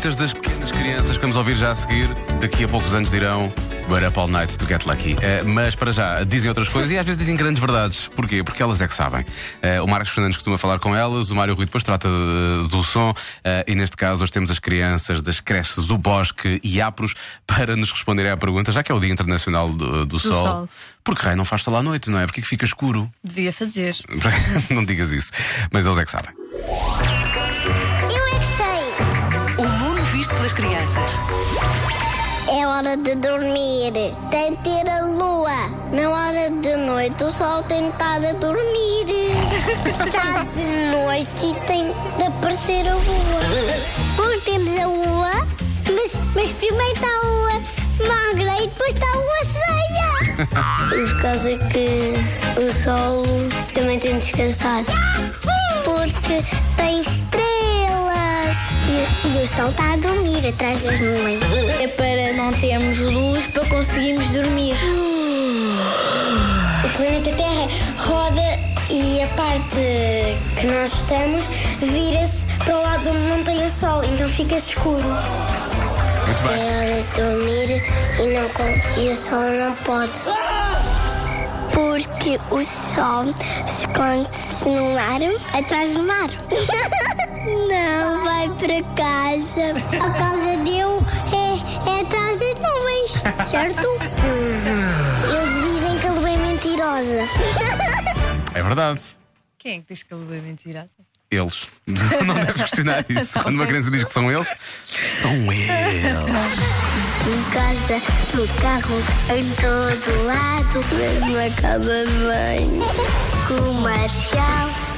Muitas das pequenas crianças que vamos ouvir já a seguir, daqui a poucos anos dirão We're up all night to get lucky. Eh, mas para já, dizem outras coisas e às vezes dizem grandes verdades. Porquê? Porque elas é que sabem. Eh, o Marcos Fernandes costuma falar com elas, o Mário Rui depois trata do som eh, e neste caso hoje temos as crianças das creches do Bosque e Apros para nos responderem à pergunta, já que é o Dia Internacional do, do Sol. Sol. Porque raio não faz sol à noite, não é? Porque que fica escuro. Devia fazer. não digas isso. Mas eles é que sabem. Crianças. É hora de dormir. Tem de ter a lua. Na hora de noite o sol tem de estar a dormir. Está de noite e tem de aparecer a lua. Porque temos a lua, mas, mas primeiro está a lua magra e depois está a lua cheia. Por causa que o sol também tem de descansar. Porque tem estrelas. E, e o sol está a dormir atrás das nuvens. É para não termos luz para conseguirmos dormir. O planeta Terra roda e a parte que nós estamos vira-se para o lado onde não tem o sol, então fica escuro. Muito bem. É hora de dormir e, não, e o sol não pode. Porque o sol se esconde-se no mar, atrás do mar. Não, vai para casa. A casa dele é, é atrás das nuvens, certo? Eles dizem que a lua é mentirosa. É verdade. Quem é que diz que ele é mentirosa? Eles. Não deves questionar isso. Quando uma criança diz que são eles, são eles. Em casa, no carro, em todo lado. Mesmo na casa banho. Com o Marcial